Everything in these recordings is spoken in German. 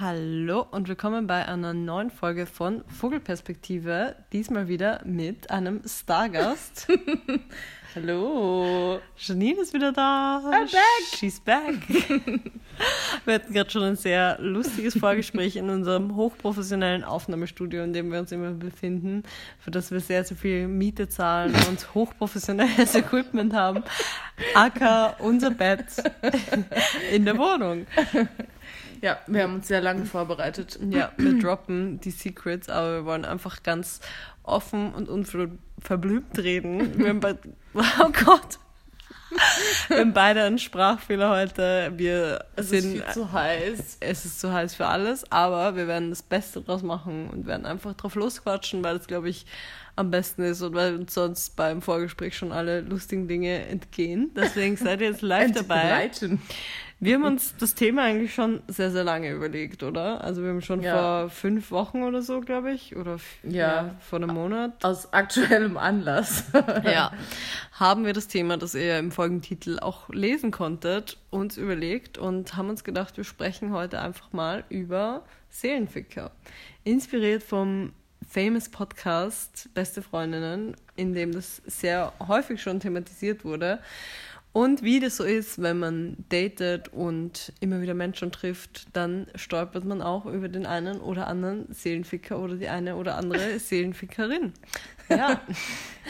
Hallo und willkommen bei einer neuen Folge von Vogelperspektive. Diesmal wieder mit einem Stargast. Hallo. Janine ist wieder da. I'm back. She's back. wir hatten gerade schon ein sehr lustiges Vorgespräch in unserem hochprofessionellen Aufnahmestudio, in dem wir uns immer befinden, für das wir sehr, sehr viel Miete zahlen und hochprofessionelles Equipment haben. Acker, unser Bett in der Wohnung. Ja, wir haben uns sehr lange vorbereitet. Ja, wir droppen die Secrets, aber wir wollen einfach ganz offen und unverblümt reden. Wir haben oh Gott. Wir haben beide einen Sprachfehler heute. Wir Es sind, ist viel zu heiß. es ist zu heiß für alles, aber wir werden das Beste draus machen und werden einfach drauf losquatschen, weil es, glaube ich, am besten ist und weil uns sonst beim Vorgespräch schon alle lustigen Dinge entgehen. Deswegen seid ihr jetzt live dabei. Wir haben uns das Thema eigentlich schon sehr, sehr lange überlegt, oder? Also wir haben schon Ja. vor fünf Wochen oder so, glaube ich, oder f- Ja. vor einem Monat, Aus aktuellem Anlass. ja, haben wir das Thema, das ihr im Folgentitel auch lesen konntet, uns überlegt und haben uns gedacht, wir sprechen heute einfach mal über Seelenficker. Inspiriert vom famous Podcast Beste Freundinnen, in dem das sehr häufig schon thematisiert wurde. Und wie das so ist, wenn man datet und immer wieder Menschen trifft, dann stolpert man auch über den einen oder anderen Seelenficker oder die eine oder andere Seelenfickerin. Ja.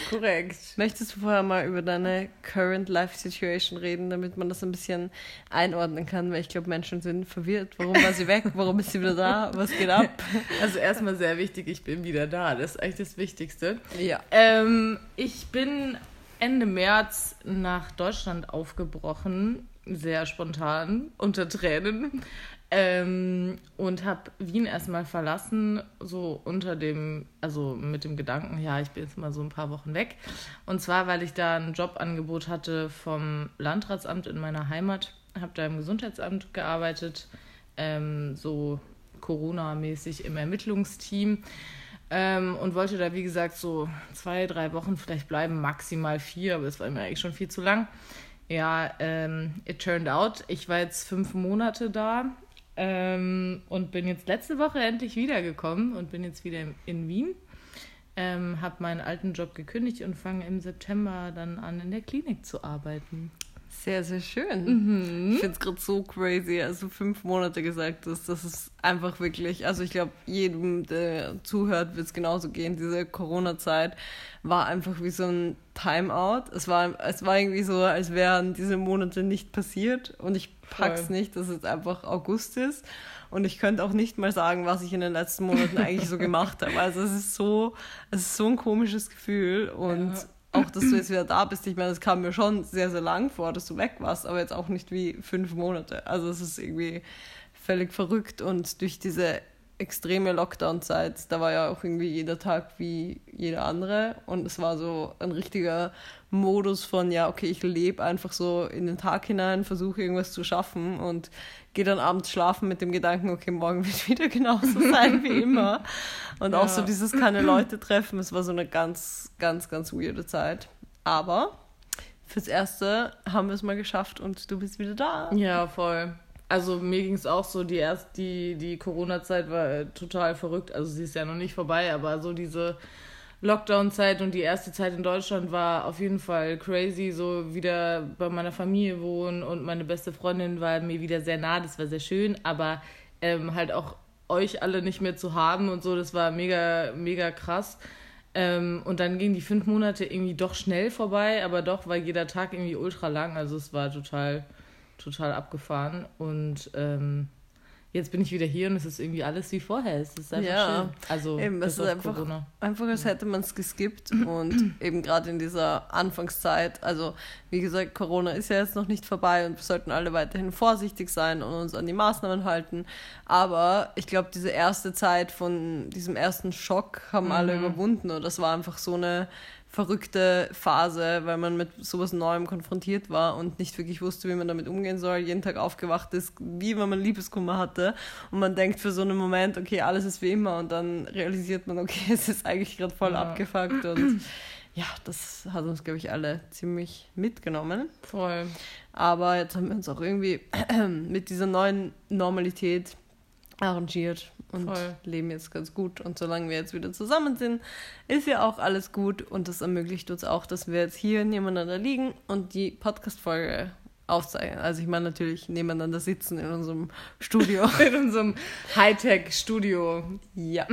Korrekt. Möchtest du vorher mal über deine Current Life Situation reden, damit man das ein bisschen einordnen kann? Weil ich glaube, Menschen sind verwirrt. Warum war sie weg? Warum ist sie wieder da? Was geht ab? Also erstmal sehr wichtig, ich bin wieder da. Das ist eigentlich das Wichtigste. Ja. Ähm, ich bin Ende März nach Deutschland aufgebrochen, sehr spontan, unter Tränen. Ähm, und habe Wien erstmal verlassen, so unter dem, also mit dem Gedanken, ja, ich bin jetzt mal so ein paar Wochen weg. Und zwar, weil ich da ein Jobangebot hatte vom Landratsamt in meiner Heimat, habe da im Gesundheitsamt gearbeitet, ähm, so Corona-mäßig im Ermittlungsteam. Ähm, und wollte da, wie gesagt, so zwei, drei Wochen vielleicht bleiben, maximal vier, aber es war mir eigentlich schon viel zu lang. Ja, ähm, it turned out, ich war jetzt fünf Monate da ähm, und bin jetzt letzte Woche endlich wiedergekommen und bin jetzt wieder in, in Wien. Ähm, habe meinen alten Job gekündigt und fange im September dann an, in der Klinik zu arbeiten. Sehr, sehr schön. Mhm. Ich finde es gerade so crazy, als du fünf Monate gesagt hast. Das ist einfach wirklich, also ich glaube, jedem, der zuhört, wird es genauso gehen. Diese Corona-Zeit war einfach wie so ein Timeout. Es war, es war irgendwie so, als wären diese Monate nicht passiert. Und ich pack's Voll. nicht, dass es einfach August ist. Und ich könnte auch nicht mal sagen, was ich in den letzten Monaten eigentlich so gemacht habe. Also es ist so, es ist so ein komisches Gefühl. Und Ja. Auch, dass du jetzt wieder da bist, ich meine, es kam mir schon sehr, sehr lang vor, dass du weg warst, aber jetzt auch nicht wie fünf Monate. Also es ist irgendwie völlig verrückt und durch diese extreme Lockdown-Zeit, da war ja auch irgendwie jeder Tag wie jeder andere und es war so ein richtiger Modus von, ja, okay, ich lebe einfach so in den Tag hinein, versuche irgendwas zu schaffen und gehe dann abends schlafen mit dem Gedanken, okay, morgen wird wieder genauso sein wie immer. Und auch so Ja. dieses keine Leute treffen, es war so eine ganz, ganz, ganz weirde Zeit. Aber fürs Erste haben wir es mal geschafft und du bist wieder da. Ja, voll. Also mir ging es auch so, die erst die, die Corona-Zeit war total verrückt. Also sie ist ja noch nicht vorbei, aber so diese Lockdown-Zeit und die erste Zeit in Deutschland war auf jeden Fall crazy. So wieder bei meiner Familie wohnen und meine beste Freundin war mir wieder sehr nah, das war sehr schön, aber ähm, halt auch euch alle nicht mehr zu haben und so, das war mega, mega krass. Ähm, und dann gingen die fünf Monate irgendwie doch schnell vorbei, aber doch war jeder Tag irgendwie ultra lang. Also es war total, total abgefahren. Und ähm, jetzt bin ich wieder hier und es ist irgendwie alles wie vorher. Es ist einfach Ja, schön. Also eben, es ist einfach- Corona. Einfach als hätte man es geskippt und eben gerade in dieser Anfangszeit, also wie gesagt, Corona ist ja jetzt noch nicht vorbei und wir sollten alle weiterhin vorsichtig sein und uns an die Maßnahmen halten. Aber ich glaube, diese erste Zeit von diesem ersten Schock haben alle überwunden und das war einfach so eine verrückte Phase, weil man mit sowas Neuem konfrontiert war und nicht wirklich wusste, wie man damit umgehen soll. Jeden Tag aufgewacht ist, wie wenn man Liebeskummer hatte und man denkt für so einen Moment, okay, alles ist wie immer und dann realisiert man, okay, es ist eigentlich gerade voll Ja. abgefuckt und ja, das hat uns, glaube ich, alle ziemlich mitgenommen. Voll. Aber jetzt haben wir uns auch irgendwie mit dieser neuen Normalität arrangiert und Voll. leben jetzt ganz gut. Und solange wir jetzt wieder zusammen sind, ist ja auch alles gut. Und das ermöglicht uns auch, dass wir jetzt hier nebeneinander liegen und die Podcast-Folge aufzeichnen. Also ich meine natürlich nebeneinander sitzen in unserem Studio. in unserem Hightech-Studio. Ja.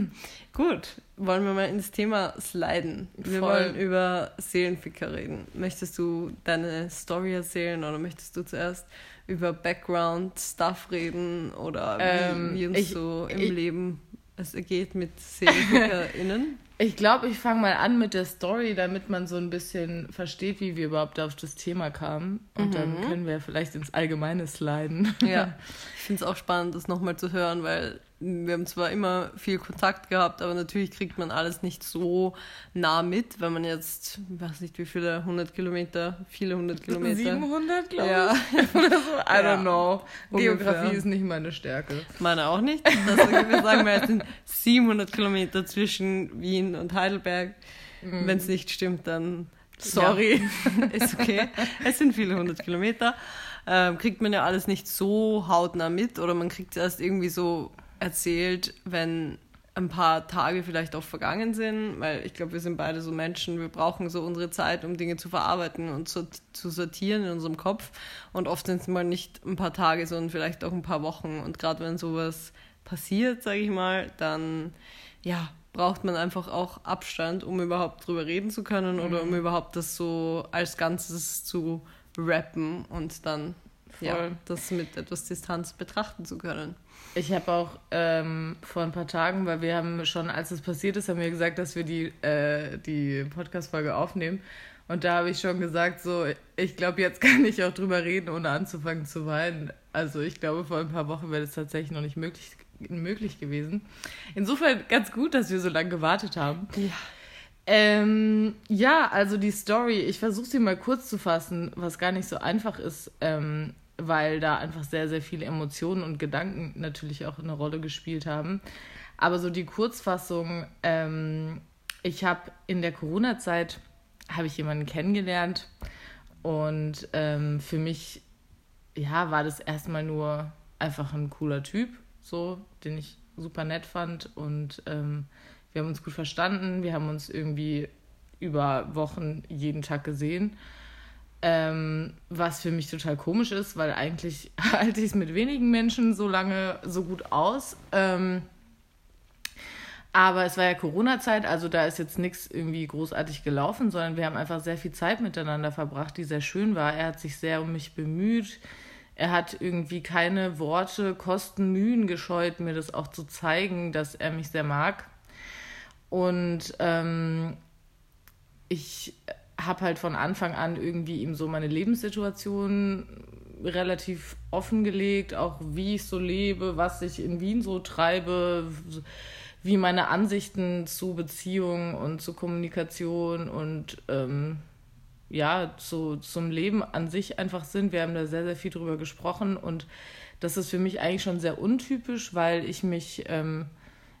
Gut, wollen wir mal ins Thema sliden. Wir Voll. wollen über Seelenficker reden. Möchtest du deine Story erzählen oder möchtest du zuerst über Background-Stuff reden oder wie, ähm, wie uns ich, so im ich, Leben es geht mit SeelenfickerInnen? Ich glaube, ich fange mal an mit der Story, damit man so ein bisschen versteht, wie wir überhaupt auf das Thema kamen. Und mhm. dann können wir vielleicht ins Allgemeine sliden. Ja, ich finde es auch spannend, das nochmal zu hören, weil wir haben zwar immer viel Kontakt gehabt, aber natürlich kriegt man alles nicht so nah mit, wenn man jetzt, ich weiß nicht wie viele, 100 Kilometer, viele hundert Kilometer. 700, glaube ja. ich. Oder so, I ja, don't know. Geografie ist nicht meine Stärke. Meine auch nicht. Deswegen wir sagen wir, es sind 700 Kilometer zwischen Wien und Heidelberg. Mhm. Wenn es nicht stimmt, dann sorry, ja. ist okay. Es sind viele hundert Kilometer. Ähm, kriegt man ja alles nicht so hautnah mit oder man kriegt es erst irgendwie so erzählt, wenn ein paar Tage vielleicht auch vergangen sind, weil ich glaube, wir sind beide so Menschen, wir brauchen so unsere Zeit, um Dinge zu verarbeiten und zu, zu sortieren in unserem Kopf. Und oft sind es mal nicht ein paar Tage, sondern vielleicht auch ein paar Wochen. Und gerade wenn sowas passiert, sage ich mal, dann ja, braucht man einfach auch Abstand, um überhaupt drüber reden zu können mhm. oder um überhaupt das so als Ganzes zu rappen und dann ja, das mit etwas Distanz betrachten zu können. Ich habe auch ähm, vor ein paar Tagen, weil wir haben schon, als es passiert ist, haben wir gesagt, dass wir die, äh, die Podcast-Folge aufnehmen. Und da habe ich schon gesagt, so, ich glaube, jetzt kann ich auch drüber reden, ohne anzufangen zu weinen. Also ich glaube, vor ein paar Wochen wäre das tatsächlich noch nicht möglich, möglich gewesen. Insofern ganz gut, dass wir so lange gewartet haben. Ja. Ähm, ja, also die Story, ich versuche sie mal kurz zu fassen, was gar nicht so einfach ist. Ähm, weil da einfach sehr, sehr viele Emotionen und Gedanken natürlich auch eine Rolle gespielt haben. Aber so die Kurzfassung, ähm, ich habe in der Corona-Zeit, habe ich jemanden kennengelernt und ähm, für mich, ja, war das erstmal nur einfach ein cooler Typ, so, den ich super nett fand und ähm, wir haben uns gut verstanden, wir haben uns irgendwie über Wochen jeden Tag gesehen ähm, was für mich total komisch ist, weil eigentlich halte ich es mit wenigen Menschen so lange so gut aus. Ähm, aber es war ja Corona-Zeit, also da ist jetzt nichts irgendwie großartig gelaufen, sondern wir haben einfach sehr viel Zeit miteinander verbracht, die sehr schön war. Er hat sich sehr um mich bemüht. Er hat irgendwie keine Worte, Kosten, Mühen gescheut, mir das auch zu zeigen, dass er mich sehr mag. Und ähm, ich habe halt von Anfang an irgendwie ihm so meine Lebenssituation relativ offengelegt, auch wie ich so lebe, was ich in Wien so treibe, wie meine Ansichten zu Beziehungen und zu Kommunikation und ähm, ja, zu, zum Leben an sich einfach sind. Wir haben da sehr, sehr viel drüber gesprochen und das ist für mich eigentlich schon sehr untypisch, weil ich mich ähm,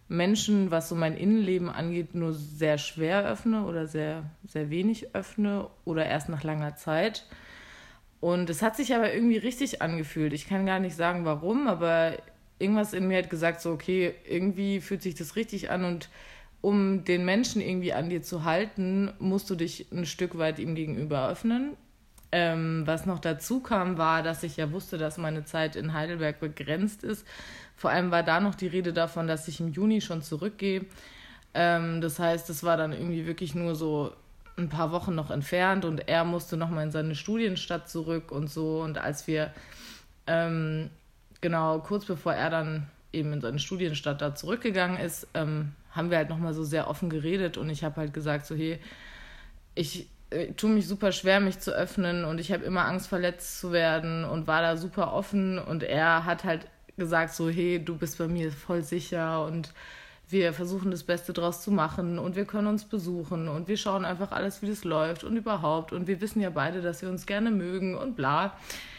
Menschen, was so mein Innenleben angeht, nur sehr schwer öffne oder sehr, sehr wenig öffne oder erst nach langer Zeit. Und es hat sich aber irgendwie richtig angefühlt. Ich kann gar nicht sagen, warum, aber irgendwas in mir hat gesagt, so, okay, irgendwie fühlt sich das richtig an und um den Menschen irgendwie an dir zu halten, musst du dich ein Stück weit ihm gegenüber öffnen. Ähm, was noch dazu kam, war, dass ich ja wusste, dass meine Zeit in Heidelberg begrenzt ist vor allem war da noch die Rede davon, dass ich im Juni schon zurückgehe. Ähm, das heißt, es war dann irgendwie wirklich nur so ein paar Wochen noch entfernt und er musste nochmal in seine Studienstadt zurück und so. Und als wir, ähm, genau, kurz bevor er dann eben in seine Studienstadt da zurückgegangen ist, ähm, haben wir halt nochmal so sehr offen geredet und ich habe halt gesagt, so, hey, ich äh, tue mich super schwer, mich zu öffnen und ich habe immer Angst, verletzt zu werden und war da super offen und er hat halt gesagt, so, hey, du bist bei mir voll sicher und wir versuchen das Beste draus zu machen und wir können uns besuchen und wir schauen einfach alles, wie das läuft und überhaupt. Und wir wissen ja beide, dass wir uns gerne mögen und bla.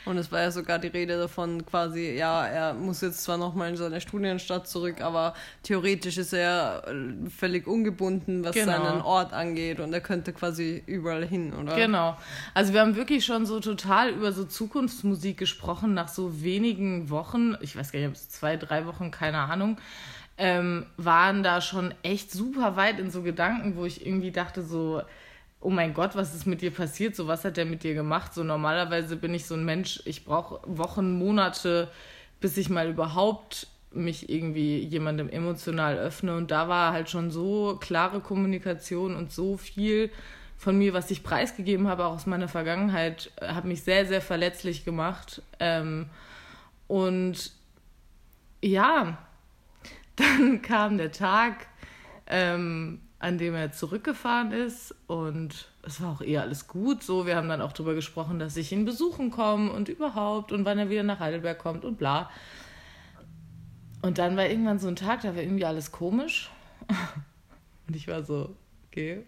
Und es war ja sogar die Rede davon, quasi, ja, er muss jetzt zwar nochmal in seine Studienstadt zurück, aber theoretisch ist er äh, völlig ungebunden, was genau. seinen Ort angeht und er könnte quasi überall hin, oder? Genau. Also wir haben wirklich schon so total über so Zukunftsmusik gesprochen, nach so wenigen Wochen, ich weiß gar nicht, ob es zwei, drei Wochen, keine Ahnung ähm, waren da schon echt super weit in so Gedanken, wo ich irgendwie dachte so, oh mein Gott, was ist mit dir passiert? So, was hat der mit dir gemacht? So, normalerweise bin ich so ein Mensch, ich brauche Wochen, Monate, bis ich mal überhaupt mich irgendwie jemandem emotional öffne. Und da war halt schon so klare Kommunikation und so viel von mir, was ich preisgegeben habe, auch aus meiner Vergangenheit, hat mich sehr, sehr verletzlich gemacht. Ähm, und ja, dann kam der Tag, ähm, an dem er zurückgefahren ist und es war auch eher alles gut so. Wir haben dann auch darüber gesprochen, dass ich ihn besuchen komme und überhaupt und wann er wieder nach Heidelberg kommt und bla. Und dann war irgendwann so ein Tag, da war irgendwie alles komisch. Und ich war so, okay.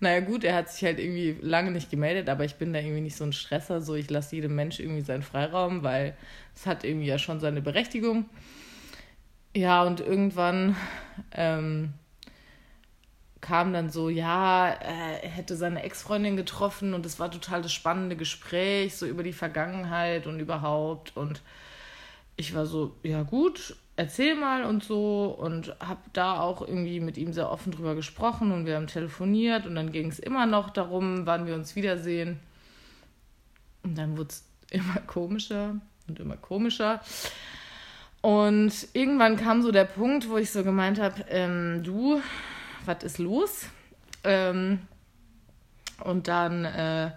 Naja, gut, er hat sich halt irgendwie lange nicht gemeldet, aber ich bin da irgendwie nicht so ein Stresser. So, ich lasse jedem Mensch irgendwie seinen Freiraum, weil es hat irgendwie ja schon seine Berechtigung. Ja, und irgendwann ähm, kam dann so, ja, äh, er hätte seine Ex-Freundin getroffen und es war total das spannende Gespräch, so über die Vergangenheit und überhaupt. Und ich war so, ja gut, erzähl mal und so und habe da auch irgendwie mit ihm sehr offen drüber gesprochen und wir haben telefoniert und dann ging es immer noch darum, wann wir uns wiedersehen. Und dann wurde es immer komischer und immer komischer. Und irgendwann kam so der Punkt, wo ich so gemeint habe, ähm, du, was ist los? Ähm, und dann äh,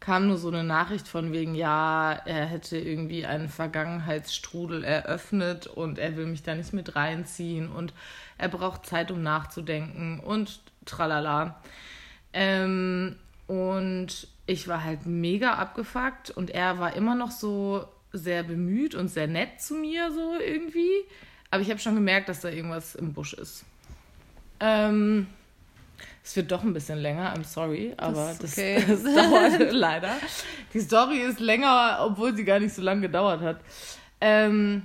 kam nur so eine Nachricht von wegen, ja, er hätte irgendwie einen Vergangenheitsstrudel eröffnet und er will mich da nicht mit reinziehen und er braucht Zeit, um nachzudenken und tralala. Ähm, und ich war halt mega abgefuckt und er war immer noch so sehr bemüht und sehr nett zu mir, so irgendwie. Aber ich habe schon gemerkt, dass da irgendwas im Busch ist. Ähm, es wird doch ein bisschen länger, I'm sorry, aber das, okay. das, das dauert leider. Die Story ist länger, obwohl sie gar nicht so lange gedauert hat. Ähm,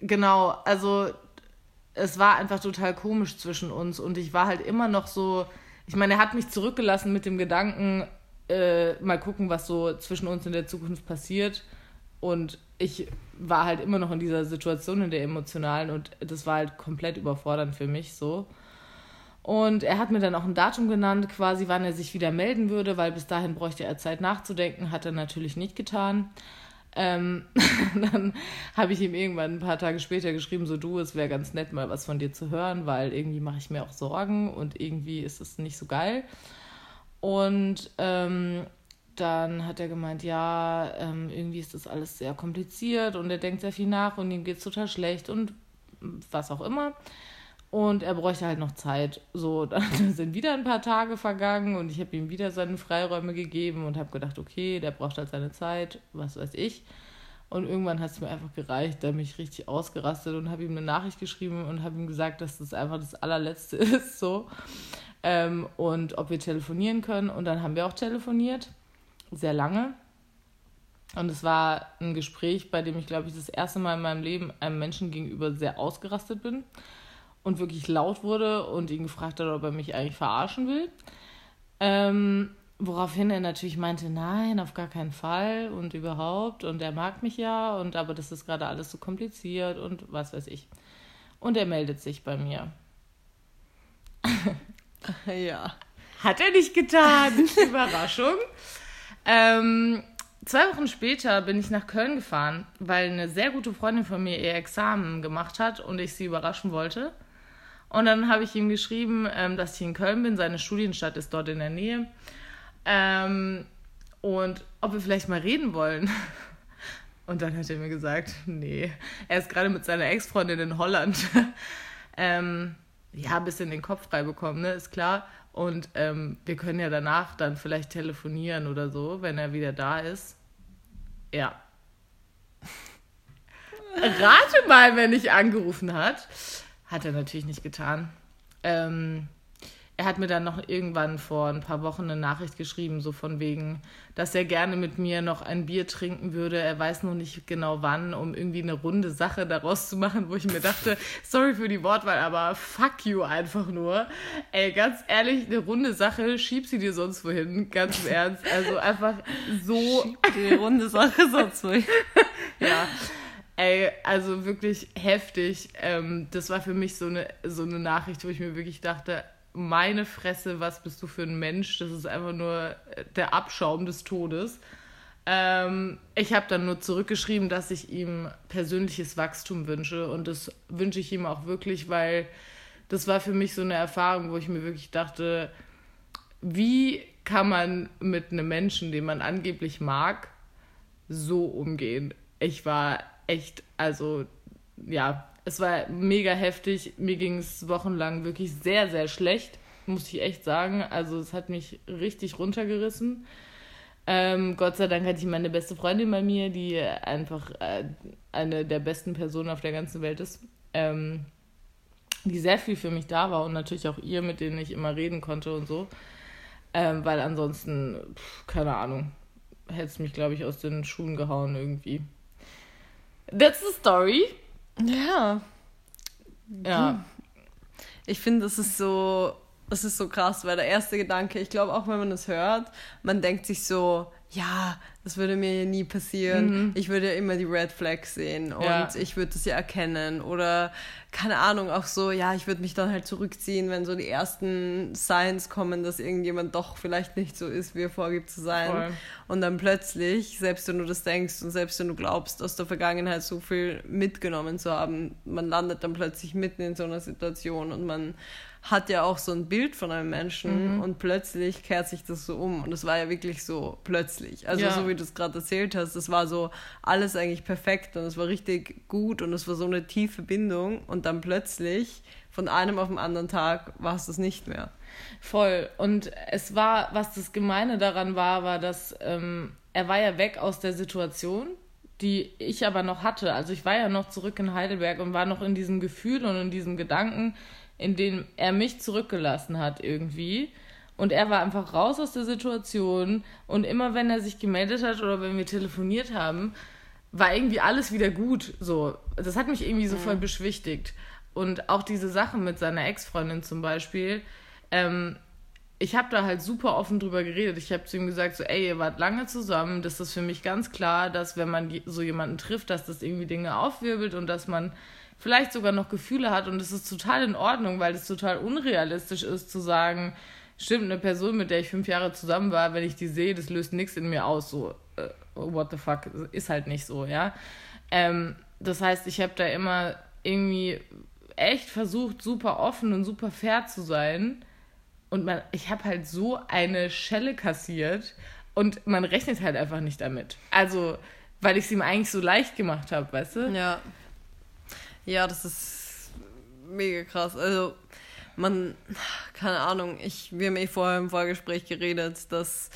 genau, also es war einfach total komisch zwischen uns und ich war halt immer noch so, ich meine, er hat mich zurückgelassen mit dem Gedanken, äh, mal gucken, was so zwischen uns in der Zukunft passiert. Und ich war halt immer noch in dieser Situation, in der emotionalen, und das war halt komplett überfordernd für mich so. Und er hat mir dann auch ein Datum genannt, quasi wann er sich wieder melden würde, weil bis dahin bräuchte er Zeit nachzudenken, hat er natürlich nicht getan. Ähm, dann habe ich ihm irgendwann ein paar Tage später geschrieben, so du, es wäre ganz nett, mal was von dir zu hören, weil irgendwie mache ich mir auch Sorgen und irgendwie ist es nicht so geil. Und ähm, dann hat er gemeint, ja, ähm, irgendwie ist das alles sehr kompliziert und er denkt sehr viel nach und ihm geht es total schlecht und was auch immer. Und er bräuchte halt noch Zeit. So, dann sind wieder ein paar Tage vergangen und ich habe ihm wieder seine Freiräume gegeben und habe gedacht, okay, der braucht halt seine Zeit, was weiß ich. Und irgendwann hat es mir einfach gereicht, da bin ich richtig ausgerastet und habe ihm eine Nachricht geschrieben und habe ihm gesagt, dass das einfach das allerletzte ist, so. Ähm, und ob wir telefonieren können. Und dann haben wir auch telefoniert sehr lange. Und es war ein Gespräch, bei dem ich, glaube ich, das erste Mal in meinem Leben einem Menschen gegenüber sehr ausgerastet bin und wirklich laut wurde und ihn gefragt hat, ob er mich eigentlich verarschen will. Ähm, woraufhin er natürlich meinte, nein, auf gar keinen Fall und überhaupt und er mag mich ja und aber das ist gerade alles so kompliziert und was weiß ich. Und er meldet sich bei mir. ja. Hat er nicht getan. Überraschung. Ähm, zwei Wochen später bin ich nach Köln gefahren, weil eine sehr gute Freundin von mir ihr Examen gemacht hat und ich sie überraschen wollte. Und dann habe ich ihm geschrieben, ähm, dass ich in Köln bin. Seine Studienstadt ist dort in der Nähe. Ähm, und ob wir vielleicht mal reden wollen. Und dann hat er mir gesagt, nee, er ist gerade mit seiner Ex-Freundin in Holland. ähm, ja, ein bisschen den Kopf frei bekommen, ne? Ist klar. Und ähm, wir können ja danach dann vielleicht telefonieren oder so, wenn er wieder da ist. Ja. Rate mal, wenn ich angerufen hat. Hat er natürlich nicht getan. Ähm, er hat mir dann noch irgendwann vor ein paar Wochen eine Nachricht geschrieben, so von wegen, dass er gerne mit mir noch ein Bier trinken würde. Er weiß noch nicht genau wann, um irgendwie eine runde Sache daraus zu machen, wo ich mir dachte, sorry für die Wortwahl, aber fuck you einfach nur. Ey, ganz ehrlich, eine runde Sache, schieb sie dir sonst wohin, ganz im Ernst. Also einfach so. Schieb die runde Sache sonst wohin. ja. Ey, also wirklich heftig. Ähm, das war für mich so eine, so eine Nachricht, wo ich mir wirklich dachte, meine Fresse, was bist du für ein Mensch? Das ist einfach nur der Abschaum des Todes. Ähm, ich habe dann nur zurückgeschrieben, dass ich ihm persönliches Wachstum wünsche und das wünsche ich ihm auch wirklich, weil das war für mich so eine Erfahrung, wo ich mir wirklich dachte, wie kann man mit einem Menschen, den man angeblich mag, so umgehen? Ich war echt, also ja, es war mega heftig. Mir ging es wochenlang wirklich sehr, sehr schlecht, muss ich echt sagen. Also es hat mich richtig runtergerissen. Ähm, Gott sei Dank hatte ich meine beste Freundin bei mir, die einfach äh, eine der besten Personen auf der ganzen Welt ist, ähm, die sehr viel für mich da war und natürlich auch ihr, mit denen ich immer reden konnte und so. Ähm, weil ansonsten, pff, keine Ahnung, hätte es mich, glaube ich, aus den Schuhen gehauen irgendwie. That's the story. Ja. Ja. Ich finde, das ist so, das ist so krass, weil der erste Gedanke, ich glaube auch, wenn man das hört, man denkt sich so, ja, das würde mir nie passieren. Mhm. Ich würde ja immer die Red Flags sehen und ja. ich würde das ja erkennen. Oder keine Ahnung, auch so, ja, ich würde mich dann halt zurückziehen, wenn so die ersten Signs kommen, dass irgendjemand doch vielleicht nicht so ist, wie er vorgibt zu sein. Voll. Und dann plötzlich, selbst wenn du das denkst und selbst wenn du glaubst, aus der Vergangenheit so viel mitgenommen zu haben, man landet dann plötzlich mitten in so einer Situation und man hat ja auch so ein Bild von einem Menschen mhm. und plötzlich kehrt sich das so um. Und es war ja wirklich so plötzlich. Also ja. so wie du es gerade erzählt hast, das war so alles eigentlich perfekt und es war richtig gut und es war so eine tiefe Bindung und dann plötzlich von einem auf den anderen Tag war es das nicht mehr. Voll. Und es war, was das Gemeine daran war, war, dass ähm, er war ja weg aus der Situation, die ich aber noch hatte. Also ich war ja noch zurück in Heidelberg und war noch in diesem Gefühl und in diesem Gedanken, in dem er mich zurückgelassen hat irgendwie. Und er war einfach raus aus der Situation. Und immer wenn er sich gemeldet hat oder wenn wir telefoniert haben, war irgendwie alles wieder gut. So, das hat mich irgendwie so voll beschwichtigt. Und auch diese Sache mit seiner Ex-Freundin zum Beispiel. Ähm, ich habe da halt super offen drüber geredet. Ich habe zu ihm gesagt, so, ey, ihr wart lange zusammen. Das ist für mich ganz klar, dass wenn man so jemanden trifft, dass das irgendwie Dinge aufwirbelt und dass man vielleicht sogar noch Gefühle hat und es ist total in Ordnung, weil es total unrealistisch ist zu sagen, stimmt, eine Person, mit der ich fünf Jahre zusammen war, wenn ich die sehe, das löst nichts in mir aus, so, uh, what the fuck, ist halt nicht so, ja. Ähm, das heißt, ich habe da immer irgendwie echt versucht, super offen und super fair zu sein. Und man, ich habe halt so eine Schelle kassiert und man rechnet halt einfach nicht damit. Also, weil ich es ihm eigentlich so leicht gemacht habe, weißt du? Ja. Ja, das ist mega krass. Also, man, keine Ahnung, ich, wir haben eh vorher im Vorgespräch geredet, dass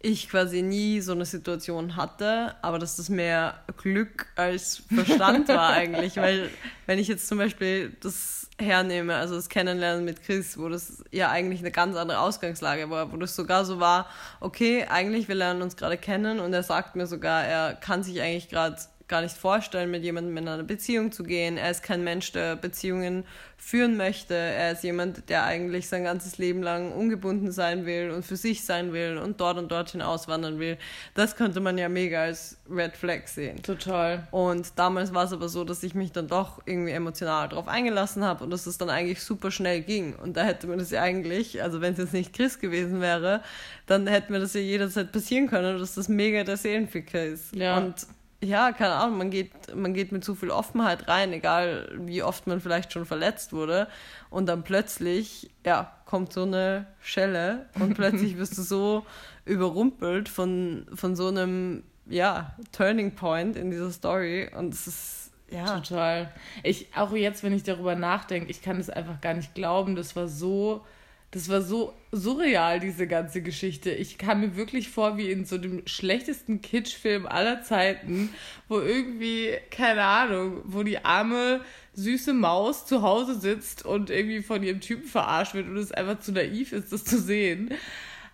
ich quasi nie so eine Situation hatte, aber dass das mehr Glück als Verstand war eigentlich, weil wenn ich jetzt zum Beispiel das hernehme, also das Kennenlernen mit Chris, wo das ja eigentlich eine ganz andere Ausgangslage war, wo das sogar so war, okay, eigentlich wir lernen uns gerade kennen und er sagt mir sogar, er kann sich eigentlich gerade gar nicht vorstellen, mit jemandem in eine Beziehung zu gehen. Er ist kein Mensch, der Beziehungen führen möchte. Er ist jemand, der eigentlich sein ganzes Leben lang ungebunden sein will und für sich sein will und dort und dorthin auswandern will. Das könnte man ja mega als Red Flag sehen. Total. Und damals war es aber so, dass ich mich dann doch irgendwie emotional darauf eingelassen habe und dass es dann eigentlich super schnell ging. Und da hätte man das ja eigentlich, also wenn es jetzt nicht Chris gewesen wäre, dann hätte mir das ja jederzeit passieren können, dass das mega der Seelenficker ist. Ja. Und ja, keine Ahnung, man geht, man geht mit zu viel Offenheit rein, egal wie oft man vielleicht schon verletzt wurde. Und dann plötzlich, ja, kommt so eine Schelle und plötzlich wirst du so überrumpelt von, von so einem, ja, Turning Point in dieser Story. Und es ist, ja. Total. Ich, auch jetzt, wenn ich darüber nachdenke, ich kann es einfach gar nicht glauben, das war so das war so surreal, diese ganze Geschichte. Ich kam mir wirklich vor wie in so dem schlechtesten Kitschfilm aller Zeiten, wo irgendwie, keine Ahnung, wo die Arme süße Maus zu Hause sitzt und irgendwie von ihrem Typen verarscht wird und es einfach zu naiv ist, das zu sehen.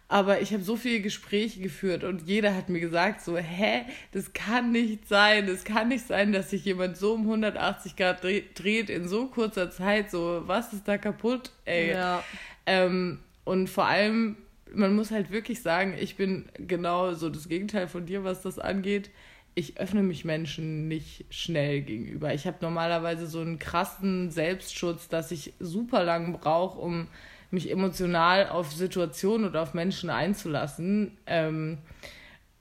Aber ich habe so viele Gespräche geführt und jeder hat mir gesagt, so, hä, das kann nicht sein. Das kann nicht sein, dass sich jemand so um 180 Grad dreht in so kurzer Zeit. So, was ist da kaputt, ey? Ja. Ähm, und vor allem, man muss halt wirklich sagen, ich bin genau so das Gegenteil von dir, was das angeht ich öffne mich Menschen nicht schnell gegenüber. Ich habe normalerweise so einen krassen Selbstschutz, dass ich super lang brauche, um mich emotional auf Situationen oder auf Menschen einzulassen. Ähm,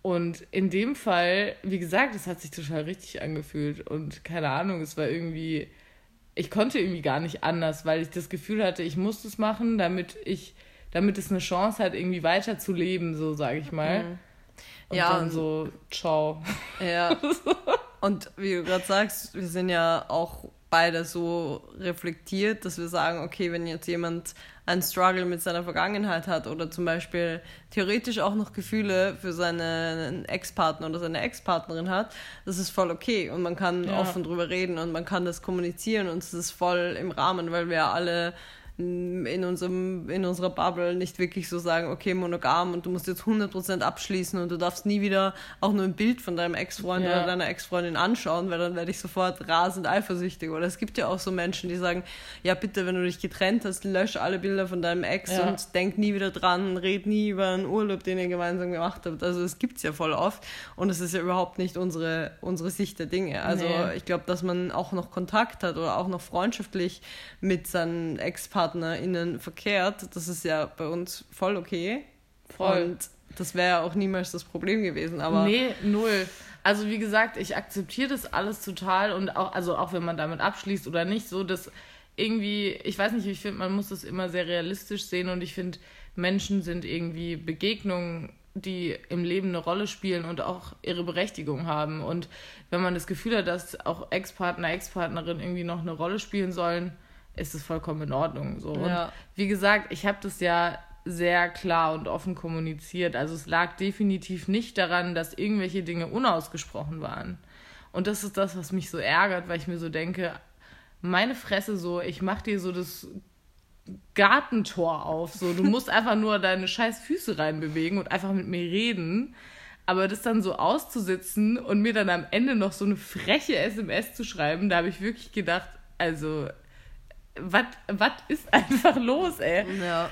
und in dem Fall, wie gesagt, es hat sich total richtig angefühlt. Und keine Ahnung, es war irgendwie, ich konnte irgendwie gar nicht anders, weil ich das Gefühl hatte, ich muss das machen, damit ich, damit es eine Chance hat, irgendwie weiterzuleben, so sage ich mal. Mhm. Und ja, dann so, ciao. Ja. Und wie du gerade sagst, wir sind ja auch beide so reflektiert, dass wir sagen, okay, wenn jetzt jemand einen Struggle mit seiner Vergangenheit hat oder zum Beispiel theoretisch auch noch Gefühle für seinen Ex-Partner oder seine Ex-Partnerin hat, das ist voll okay und man kann ja. offen drüber reden und man kann das kommunizieren und es ist voll im Rahmen, weil wir alle in, unserem, in unserer Bubble nicht wirklich so sagen, okay, monogam und du musst jetzt 100% abschließen und du darfst nie wieder auch nur ein Bild von deinem Ex-Freund ja. oder deiner Ex-Freundin anschauen, weil dann werde ich sofort rasend eifersüchtig. Oder es gibt ja auch so Menschen, die sagen, ja bitte, wenn du dich getrennt hast, lösch alle Bilder von deinem Ex ja. und denk nie wieder dran, red nie über einen Urlaub, den ihr gemeinsam gemacht habt. Also es gibt es ja voll oft und es ist ja überhaupt nicht unsere, unsere Sicht der Dinge. Also nee. ich glaube, dass man auch noch Kontakt hat oder auch noch freundschaftlich mit seinen Ex-Partnern PartnerInnen verkehrt, das ist ja bei uns voll okay. Voll. Und das wäre auch niemals das Problem gewesen. Aber nee, null. Also wie gesagt, ich akzeptiere das alles total und auch, also auch wenn man damit abschließt oder nicht, so dass irgendwie, ich weiß nicht, ich finde, man muss das immer sehr realistisch sehen und ich finde, Menschen sind irgendwie Begegnungen, die im Leben eine Rolle spielen und auch ihre Berechtigung haben. Und wenn man das Gefühl hat, dass auch Ex-Partner, Ex-Partnerin irgendwie noch eine Rolle spielen sollen, ist es vollkommen in Ordnung. So. Ja. Und wie gesagt, ich habe das ja sehr klar und offen kommuniziert. Also es lag definitiv nicht daran, dass irgendwelche Dinge unausgesprochen waren. Und das ist das, was mich so ärgert, weil ich mir so denke, meine Fresse so, ich mach dir so das Gartentor auf. So, du musst einfach nur deine scheiß Füße reinbewegen und einfach mit mir reden. Aber das dann so auszusitzen und mir dann am Ende noch so eine freche SMS zu schreiben, da habe ich wirklich gedacht, also was ist einfach los, ey? Ja.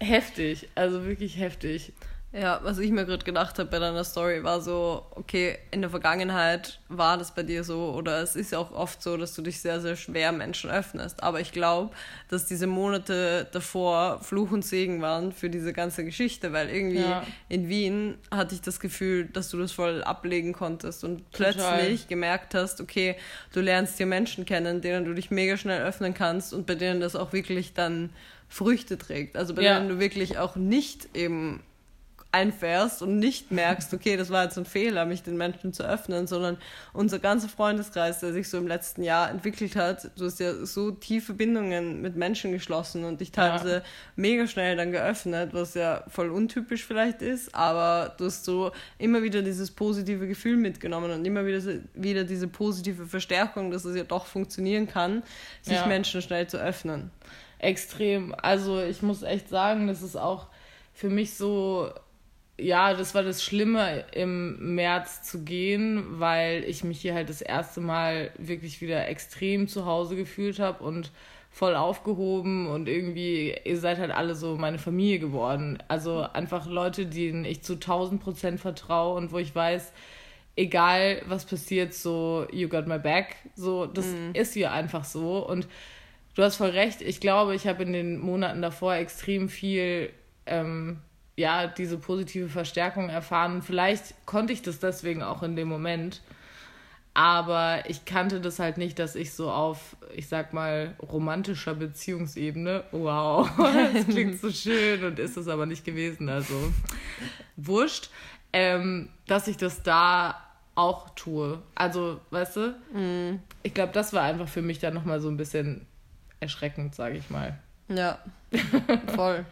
Heftig, also wirklich heftig. Ja, was ich mir gerade gedacht habe bei deiner Story war so, okay, in der Vergangenheit war das bei dir so oder es ist ja auch oft so, dass du dich sehr, sehr schwer Menschen öffnest. Aber ich glaube, dass diese Monate davor Fluch und Segen waren für diese ganze Geschichte, weil irgendwie ja. in Wien hatte ich das Gefühl, dass du das voll ablegen konntest und Total. plötzlich gemerkt hast, okay, du lernst hier Menschen kennen, denen du dich mega schnell öffnen kannst und bei denen das auch wirklich dann Früchte trägt. Also bei ja. denen du wirklich auch nicht eben einfährst und nicht merkst, okay, das war jetzt ein Fehler, mich den Menschen zu öffnen, sondern unser ganzer Freundeskreis, der sich so im letzten Jahr entwickelt hat, du hast ja so tiefe Bindungen mit Menschen geschlossen und dich teilweise ja. mega schnell dann geöffnet, was ja voll untypisch vielleicht ist, aber du hast so immer wieder dieses positive Gefühl mitgenommen und immer wieder, wieder diese positive Verstärkung, dass es ja doch funktionieren kann, sich ja. Menschen schnell zu öffnen. Extrem. Also ich muss echt sagen, das ist auch für mich so ja, das war das Schlimme, im März zu gehen, weil ich mich hier halt das erste Mal wirklich wieder extrem zu Hause gefühlt habe und voll aufgehoben und irgendwie, ihr seid halt alle so meine Familie geworden. Also einfach Leute, denen ich zu 1000 Prozent vertraue und wo ich weiß, egal was passiert, so, you got my back. So, das mhm. ist hier einfach so. Und du hast voll recht. Ich glaube, ich habe in den Monaten davor extrem viel ähm, ja, diese positive Verstärkung erfahren. Vielleicht konnte ich das deswegen auch in dem Moment. Aber ich kannte das halt nicht, dass ich so auf, ich sag mal, romantischer Beziehungsebene, wow, das klingt so schön und ist es aber nicht gewesen, also wurscht, ähm, dass ich das da auch tue. Also, weißt du, mm. ich glaube, das war einfach für mich dann nochmal so ein bisschen erschreckend, sage ich mal. Ja, voll.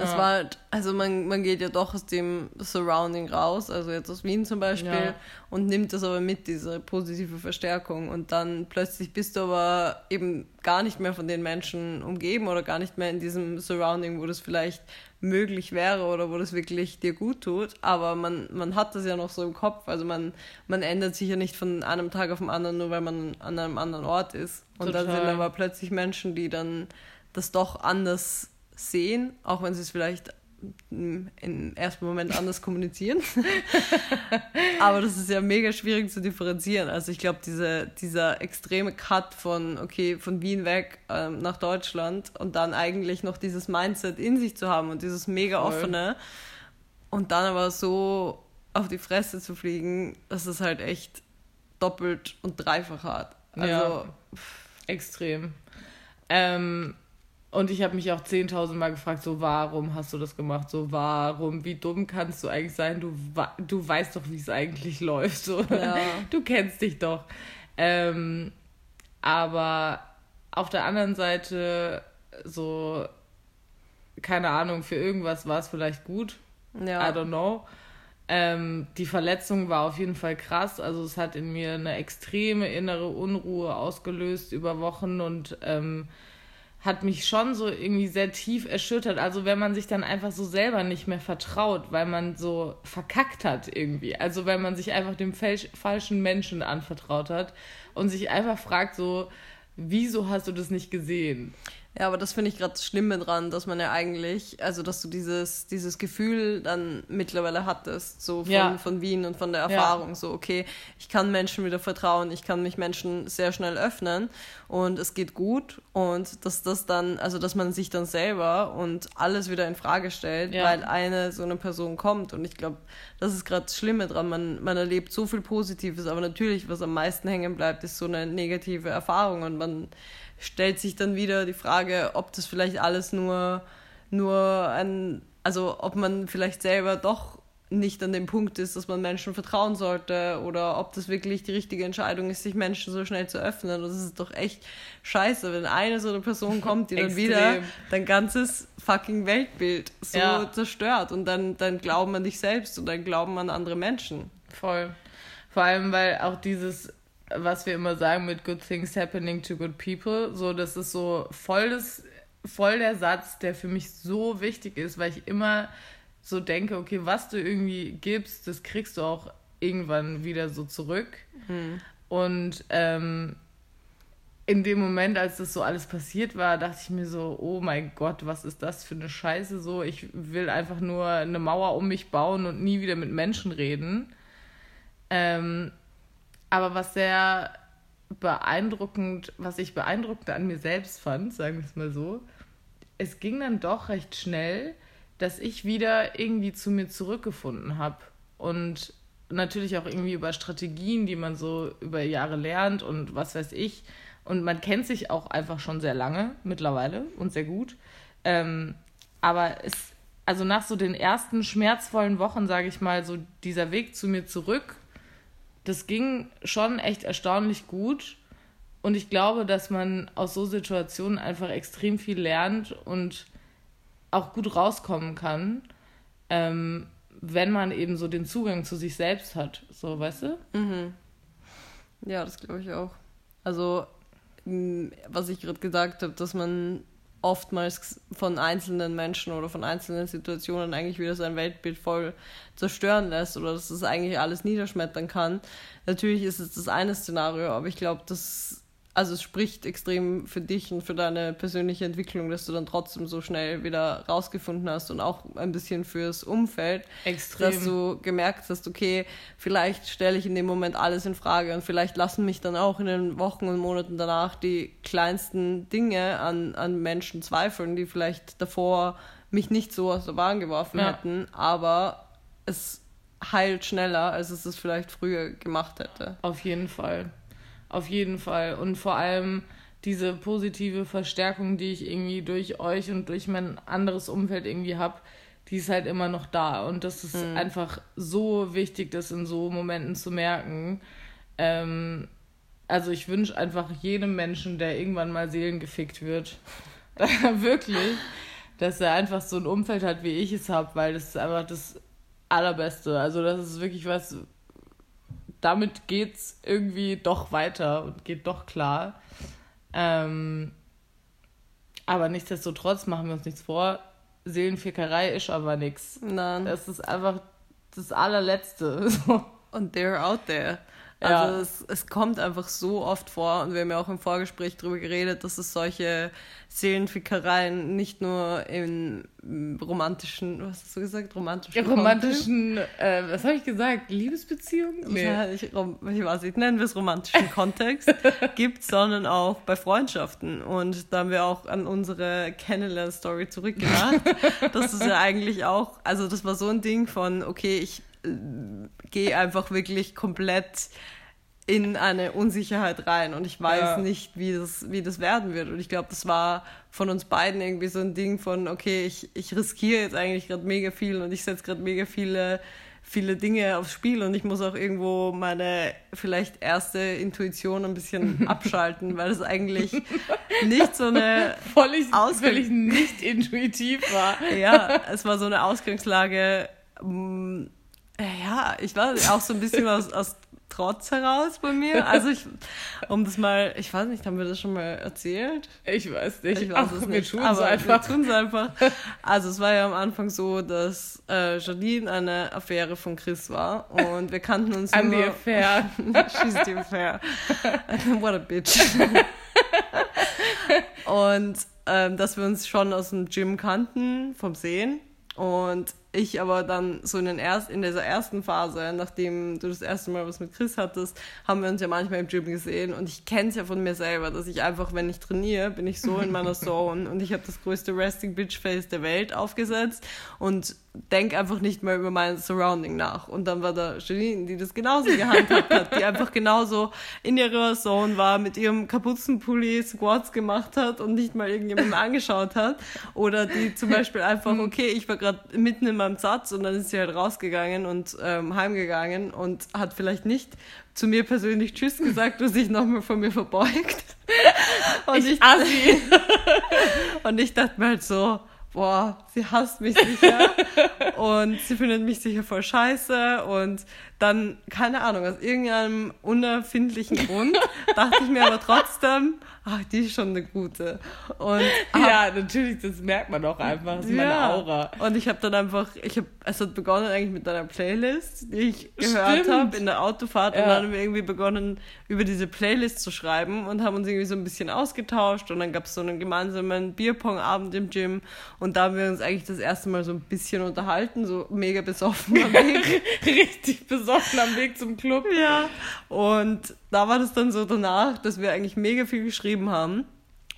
Das Ja. war halt, also man, man geht ja doch aus dem Surrounding raus, also jetzt aus Wien zum Beispiel, Ja. und nimmt das aber mit, diese positive Verstärkung. Und dann plötzlich bist du aber eben gar nicht mehr von den Menschen umgeben oder gar nicht mehr in diesem Surrounding, wo das vielleicht möglich wäre oder wo das wirklich dir gut tut. Aber man, man hat das ja noch so im Kopf. Also man, man ändert sich ja nicht von einem Tag auf den anderen, nur weil man an einem anderen Ort ist. Und dann Total. sind aber plötzlich Menschen, die dann das doch anders sehen, auch wenn sie es vielleicht im im ersten Moment anders kommunizieren. Aber das ist ja mega schwierig zu differenzieren. Also ich glaube, diese, dieser extreme Cut von, okay, von Wien weg ähm, nach Deutschland und dann eigentlich noch dieses Mindset in sich zu haben und dieses mega offene und dann aber so auf die Fresse zu fliegen, das ist halt echt doppelt und dreifach hart. Also, Ja. Extrem. Ähm, und ich habe mich auch 10.000 Mal gefragt, so warum hast du das gemacht? So warum? Wie dumm kannst du eigentlich sein? Du, du weißt doch, wie es eigentlich läuft. So. Ja. Du kennst dich doch. Ähm, aber auf der anderen Seite so, keine Ahnung, für irgendwas war es vielleicht gut. ja. I don't know. Ähm, die Verletzung war auf jeden Fall krass. Also es hat in mir eine extreme innere Unruhe ausgelöst über Wochen und ähm, hat mich schon so irgendwie sehr tief erschüttert. Also wenn man sich dann einfach so selber nicht mehr vertraut, weil man so verkackt hat irgendwie. Also wenn man sich einfach dem falsch, falschen Menschen anvertraut hat und sich einfach fragt so, wieso hast du das nicht gesehen? Ja, aber das finde ich gerade das Schlimme dran, dass man ja eigentlich, also dass du dieses, dieses Gefühl dann mittlerweile hattest, so von, Ja. von Wien und von der Erfahrung, so okay, ich kann Menschen wieder vertrauen, ich kann mich Menschen sehr schnell öffnen und es geht gut und dass das dann, also dass man sich dann selber und alles wieder in Frage stellt, Ja. weil eine so eine Person kommt und ich glaube, das ist gerade das Schlimme dran, man, man erlebt so viel Positives, aber natürlich, was am meisten hängen bleibt, ist so eine negative Erfahrung und man stellt sich dann wieder die Frage, ob das vielleicht alles nur, nur ein, also ob man vielleicht selber doch nicht an dem Punkt ist, dass man Menschen vertrauen sollte oder ob das wirklich die richtige Entscheidung ist, sich Menschen so schnell zu öffnen. Und das ist doch echt scheiße, wenn eine so eine Person kommt, die dann wieder dein ganzes fucking Weltbild so Ja. zerstört und dann, dann glauben an dich selbst und dann glauben an andere Menschen. Voll. Vor allem, weil auch dieses, was wir immer sagen mit Good Things Happening to Good People, so, das ist so voll, das, voll der Satz, der für mich so wichtig ist, weil ich immer so denke, okay, was du irgendwie gibst, das kriegst du auch irgendwann wieder so zurück. Und ähm, in dem Moment, als das so alles passiert war, dachte ich mir so, oh mein Gott, was ist das für eine Scheiße so? Ich will einfach nur eine Mauer um mich bauen und nie wieder mit Menschen reden. Ähm, aber was sehr beeindruckend, was ich beeindruckend an mir selbst fand, sagen wir es mal so, es ging dann doch recht schnell, dass ich wieder irgendwie zu mir zurückgefunden habe. Und natürlich auch irgendwie über Strategien, die man so über Jahre lernt und was weiß ich. Und man kennt sich auch einfach schon sehr lange mittlerweile und sehr gut. Ähm, aber es, also nach so den ersten schmerzvollen Wochen, sage ich mal, so dieser Weg zu mir zurück, das ging schon echt erstaunlich gut. Und ich glaube, dass man aus so Situationen einfach extrem viel lernt und auch gut rauskommen kann, ähm, wenn man eben so den Zugang zu sich selbst hat. So, weißt du? Ja, das glaube ich auch. Also, was ich gerade gesagt habe, dass man oftmals von einzelnen Menschen oder von einzelnen Situationen eigentlich wieder sein Weltbild voll zerstören lässt oder dass das eigentlich alles niederschmettern kann. Natürlich ist es das eine Szenario, aber ich glaube, dass also es spricht extrem für dich und für deine persönliche Entwicklung, dass du dann trotzdem so schnell wieder rausgefunden hast und auch ein bisschen fürs Umfeld, Extrem. dass du gemerkt hast, okay, vielleicht stelle ich in dem Moment alles in Frage und vielleicht lassen mich dann auch in den Wochen und Monaten danach die kleinsten Dinge an, an Menschen zweifeln, die vielleicht davor mich nicht so aus der Bahn geworfen Ja. hätten, aber es heilt schneller, als es es vielleicht früher gemacht hätte. Auf jeden Fall. Auf jeden Fall. Und vor allem diese positive Verstärkung, die ich irgendwie durch euch und durch mein anderes Umfeld irgendwie habe, die ist halt immer noch da. Und das ist einfach so wichtig, das in so Momenten zu merken. Ähm, also ich wünsche einfach jedem Menschen, der irgendwann mal seelengefickt wird, wirklich, dass er einfach so ein Umfeld hat, wie ich es habe, weil das ist einfach das Allerbeste. Also das ist wirklich was, damit geht's irgendwie doch weiter und geht doch klar. Ähm, aber nichtsdestotrotz machen wir uns nichts vor. Seelenfickerei ist aber nichts. Nein. Das ist einfach das allerletzte. Und they're out there. Also ja. es, es kommt einfach so oft vor und wir haben ja auch im Vorgespräch darüber geredet, dass es solche Seelenfickereien nicht nur in romantischen, was hast du gesagt, romantischen, ja, romantischen, äh, was habe ich gesagt, Liebesbeziehungen? Nee. Ja, ich, ich weiß nicht, nennen wir es romantischen Kontext gibt, sondern auch bei Freundschaften und da haben wir auch an unsere Kennenlern-Story zurückgedacht. das ist ja eigentlich auch, also das war so ein Ding von, okay, ich gehe einfach wirklich komplett in eine Unsicherheit rein und ich weiß ja. nicht, wie das, wie das werden wird. Und ich glaube, das war von uns beiden irgendwie so ein Ding von, okay, ich, ich riskiere jetzt eigentlich gerade mega viel und ich setze gerade mega viele, viele Dinge aufs Spiel und ich muss auch irgendwo meine vielleicht erste Intuition ein bisschen abschalten, weil es eigentlich nicht so eine völlig, völlig nicht intuitiv war. ja, es war so eine Ausgangslage, mm, ja, ich war auch so ein bisschen aus, aus Trotz heraus bei mir. Also ich, um das mal, ich weiß nicht, haben wir das schon mal erzählt? Ich weiß nicht. Ich weiß Ach, es nicht. Wir es einfach. Wir tun es einfach. Also es war ja am Anfang so, dass äh, Jardine eine Affäre von Chris war und wir kannten uns I'm nur... the affair. She's the affair. What a bitch. und ähm, dass wir uns schon aus dem Gym kannten, vom Sehen. Und ich aber dann so in, den erst, in dieser ersten Phase, nachdem du das erste Mal was mit Chris hattest, haben wir uns ja manchmal im Gym gesehen und ich kenne es ja von mir selber, dass ich einfach, wenn ich trainiere, bin ich so in meiner Zone und ich habe das größte Resting Bitch Face der Welt aufgesetzt und denke einfach nicht mehr über mein Surrounding nach. Und dann war da Janine, die das genauso gehandhabt hat, die einfach genauso in ihrer Zone war, mit ihrem Kapuzenpulli Squats gemacht hat und nicht mal irgendjemanden angeschaut hat. Oder die zum Beispiel einfach, okay, ich war gerade mitten in meinem Satz und dann ist sie halt rausgegangen und ähm, heimgegangen und hat vielleicht nicht zu mir persönlich Tschüss gesagt und sich nochmal von mir verbeugt. Und ich, ich und ich dachte mir halt so, boah, sie hasst mich sicher. Und sie findet mich sicher voll scheiße. Und dann, keine Ahnung, aus irgendeinem unerfindlichen Grund dachte ich mir aber trotzdem, ach, die ist schon eine gute. Und ja, natürlich, das merkt man auch einfach, das ist ja. meine Aura. Und ich habe dann einfach, ich habe, es hat begonnen eigentlich mit einer Playlist, die ich gehört habe in der Autofahrt ja. und dann haben wir irgendwie begonnen, über diese Playlist zu schreiben und haben uns irgendwie so ein bisschen ausgetauscht und dann gab es so einen gemeinsamen Bierpong-Abend im Gym und da haben wir uns eigentlich das erste Mal so ein bisschen unterhalten, so mega besoffen. Richtig besoffen am Weg zum Club. Ja. Und da war das dann so danach, dass wir eigentlich mega viel geschrieben haben.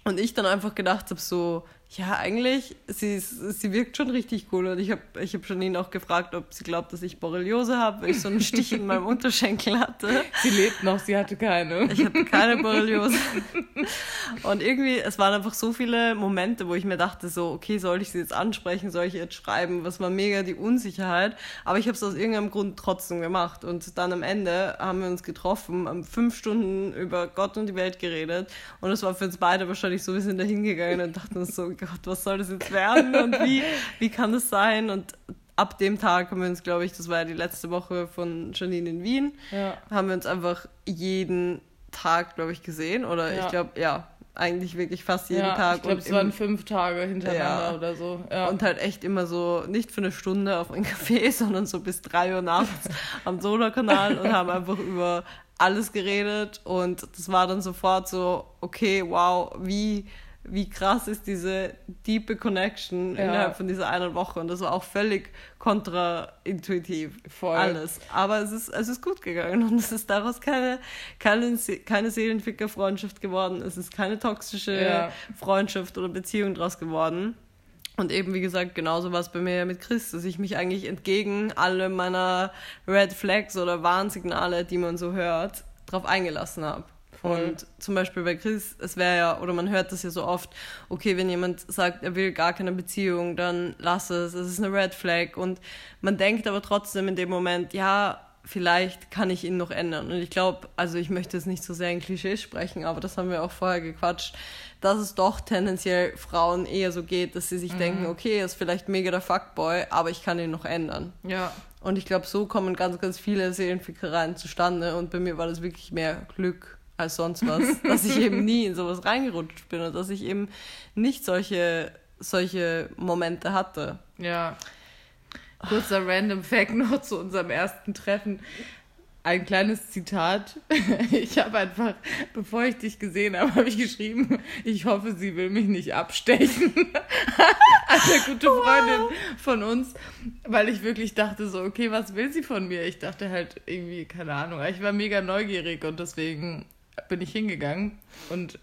Und ich dann einfach gedacht habe, so, ja, eigentlich, sie, sie wirkt schon richtig cool. Und ich habe ich hab Janine auch gefragt, ob sie glaubt, dass ich Borreliose habe, weil ich so einen Stich in meinem Unterschenkel hatte. Sie lebt noch, sie hatte keine. Ich hatte keine Borreliose. Und irgendwie, es waren einfach so viele Momente, wo ich mir dachte, so, okay, soll ich sie jetzt ansprechen, soll ich jetzt schreiben? Was war mega die Unsicherheit. Aber ich habe es aus irgendeinem Grund trotzdem gemacht. Und dann am Ende haben wir uns getroffen, haben fünf Stunden über Gott und die Welt geredet. Und es war für uns beide wahrscheinlich so, wir sind da hingegangen und dachten uns so, Gott, was soll das jetzt werden und wie, wie kann das sein? Und ab dem Tag haben wir uns, glaube ich, das war ja die letzte Woche von Janine in Wien, ja. haben wir uns einfach jeden Tag, glaube ich, gesehen. Oder ja. ich glaube, ja, eigentlich wirklich fast jeden ja, Tag. Ich glaube, es waren fünf Tage hintereinander ja. oder so. Ja. Und halt echt immer so, nicht für eine Stunde auf ein Café, sondern so bis drei Uhr nachts am Solarkanal und haben einfach über alles geredet. Und das war dann sofort so, okay, wow, wie wie krass ist diese diepe Connection ja. innerhalb von dieser einen Woche. Und das war auch völlig kontraintuitiv. Voll. Alles. Aber es ist, es ist gut gegangen und es ist daraus keine, keine, keine Seelenficker-Freundschaft geworden. Es ist keine toxische ja. Freundschaft oder Beziehung daraus geworden. Und eben, wie gesagt, genauso war es bei mir mit Chris, dass ich mich eigentlich entgegen alle meiner Red Flags oder Warnsignale, die man so hört, darauf eingelassen habe. Voll. Und zum Beispiel bei Chris, es wäre ja, oder man hört das ja so oft, okay, wenn jemand sagt, er will gar keine Beziehung, dann lass es, es ist eine Red Flag. Und man denkt aber trotzdem in dem Moment, ja, vielleicht kann ich ihn noch ändern. Und ich glaube, also ich möchte jetzt nicht so sehr in Klischees sprechen, aber das haben wir auch vorher gequatscht, dass es doch tendenziell Frauen eher so geht, dass sie sich mhm. denken, okay, er ist vielleicht mega der Fuckboy, aber ich kann ihn noch ändern. Ja. Und ich glaube, so kommen ganz, ganz viele Seelenfickereien zustande. Und bei mir war das wirklich mehr Glück als sonst was, dass ich eben nie in sowas reingerutscht bin und dass ich eben nicht solche, solche Momente hatte. Ja. Kurzer random Fact noch zu unserem ersten Treffen. Ein kleines Zitat. Ich habe einfach, bevor ich dich gesehen habe, habe ich geschrieben, ich hoffe, sie will mich nicht abstechen. Eine gute Freundin wow. von uns, weil ich wirklich dachte so, okay, was will sie von mir? Ich dachte halt irgendwie, keine Ahnung, ich war mega neugierig und deswegen bin ich hingegangen. Und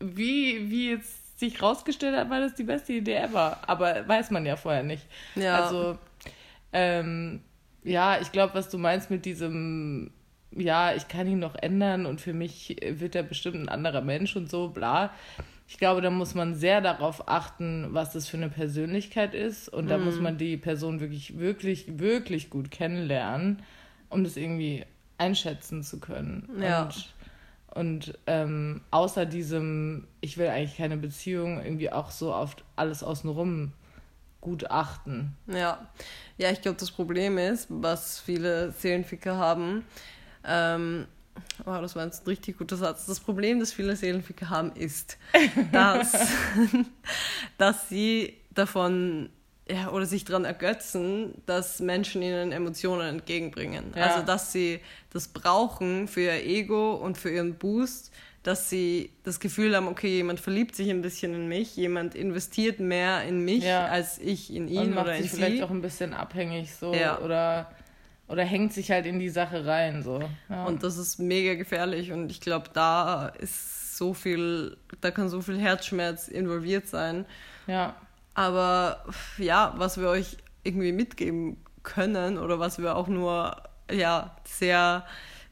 wie, wie jetzt sich rausgestellt hat, war das die beste Idee ever. Aber weiß man ja vorher nicht. Ja. Also ähm, ja, ich glaube, was du meinst mit diesem, ja, ich kann ihn noch ändern und für mich wird er bestimmt ein anderer Mensch und so, bla. Ich glaube, da muss man sehr darauf achten, was das für eine Persönlichkeit ist. Und da mm. muss mhm. man die Person wirklich, wirklich, wirklich gut kennenlernen, um das irgendwie einschätzen zu können. Ja. Und, und ähm, außer diesem, ich will eigentlich keine Beziehung, irgendwie auch so auf alles außenrum gut achten. Ja, ja ich glaube, das Problem ist, was viele Seelenficker haben, ähm, wow, das war jetzt ein richtig guter Satz. Das Problem, das viele Seelenficker haben, ist, dass, dass sie davon ja, oder sich daran ergötzen, dass Menschen ihnen Emotionen entgegenbringen. Ja. Also, dass sie das brauchen für ihr Ego und für ihren Boost dass sie das Gefühl haben, okay, jemand verliebt sich ein bisschen in mich, jemand investiert mehr in mich ja. als ich in ihn Und macht oder in sich vielleicht auch ein bisschen abhängig so ja. oder oder hängt sich halt in die Sache rein so. Und das ist mega gefährlich und ich glaube, da ist so viel, da kann so viel Herzschmerz involviert sein. Ja. Aber ja, was wir euch irgendwie mitgeben können oder was wir auch nur ja sehr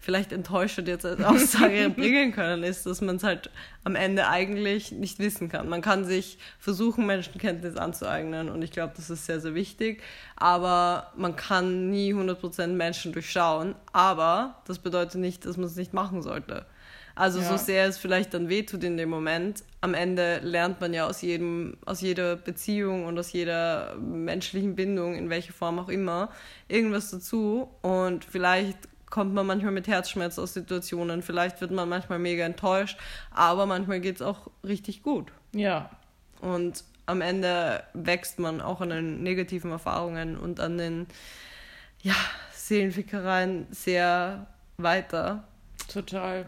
vielleicht enttäuschend jetzt als Aussage bringen können, ist, dass man es halt am Ende eigentlich nicht wissen kann. Man kann sich versuchen, Menschenkenntnis anzueignen und ich glaube, das ist sehr, sehr wichtig, aber man kann nie 100% Menschen durchschauen, aber das bedeutet nicht, dass man es nicht machen sollte. Also ja. so sehr es vielleicht dann wehtut in dem Moment, am Ende lernt man ja aus jedem, aus jeder Beziehung und aus jeder menschlichen Bindung, in welcher Form auch immer, irgendwas dazu. Und vielleicht kommt man manchmal mit Herzschmerz aus Situationen. Vielleicht wird man manchmal mega enttäuscht, aber manchmal geht es auch richtig gut. Ja. Und am Ende wächst man auch an den negativen Erfahrungen und an den ja, Seelenfickereien sehr weiter. Total.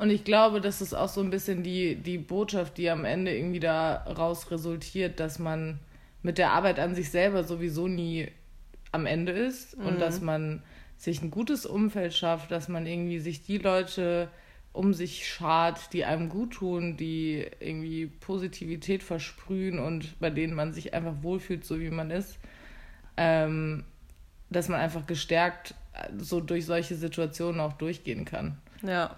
Und ich glaube, das ist auch so ein bisschen die, die Botschaft, die am Ende irgendwie daraus resultiert, dass man mit der Arbeit an sich selber sowieso nie am Ende ist mhm. und dass man sich ein gutes Umfeld schafft, dass man irgendwie sich die Leute um sich schart, die einem gut tun, die irgendwie Positivität versprühen und bei denen man sich einfach wohlfühlt, so wie man ist, ähm, dass man einfach gestärkt so durch solche Situationen auch durchgehen kann. Ja.